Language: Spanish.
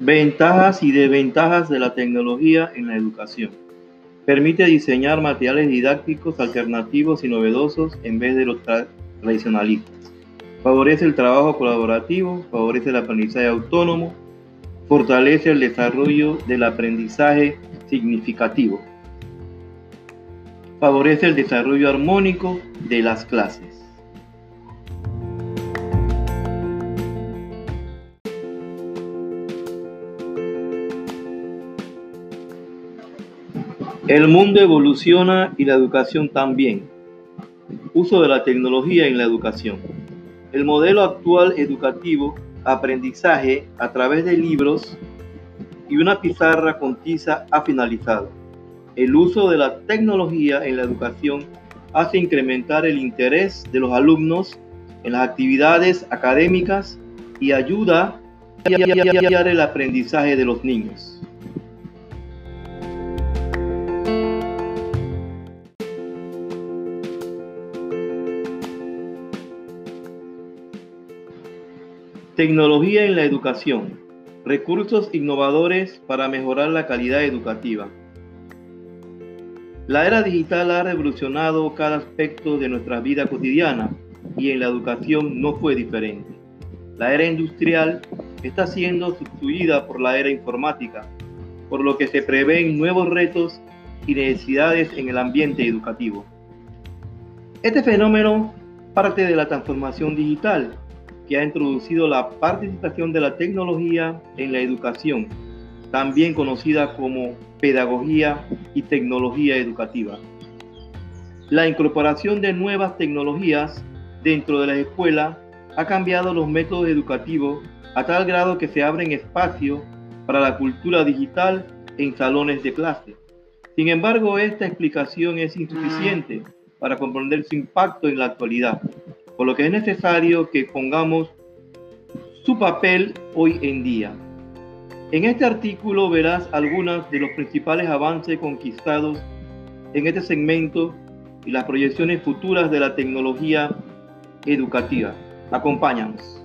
Ventajas y desventajas de la tecnología en la educación. Permite diseñar materiales didácticos alternativos y novedosos en vez de los tradicionalistas. Favorece el trabajo colaborativo, favorece el aprendizaje autónomo, fortalece el desarrollo del aprendizaje significativo. Favorece el desarrollo armónico de las clases. El mundo evoluciona y la educación también. Uso de la tecnología en la educación. El modelo actual educativo, aprendizaje a través de libros y una pizarra con tiza ha finalizado. El uso de la tecnología en la educación hace incrementar el interés de los alumnos en las actividades académicas y ayuda a el aprendizaje de los niños. Tecnología en la educación. Recursos innovadores para mejorar la calidad educativa. La era digital ha revolucionado cada aspecto de nuestra vida cotidiana y en la educación no fue diferente. La era industrial está siendo sustituida por la era informática, por lo que se prevén nuevos retos y necesidades en el ambiente educativo. Este fenómeno parte de la transformación digital que ha introducido la participación de la tecnología en la educación, también conocida como pedagogía y tecnología educativa. La incorporación de nuevas tecnologías dentro de la escuela ha cambiado los métodos educativos a tal grado que se abren espacios para la cultura digital en salones de clase. Sin embargo, esta explicación es insuficiente para comprender su impacto en la actualidad por lo que es necesario que pongamos su papel hoy en día. En este artículo verás algunos de los principales avances conquistados en este segmento y las proyecciones futuras de la tecnología educativa. Acompáñanos.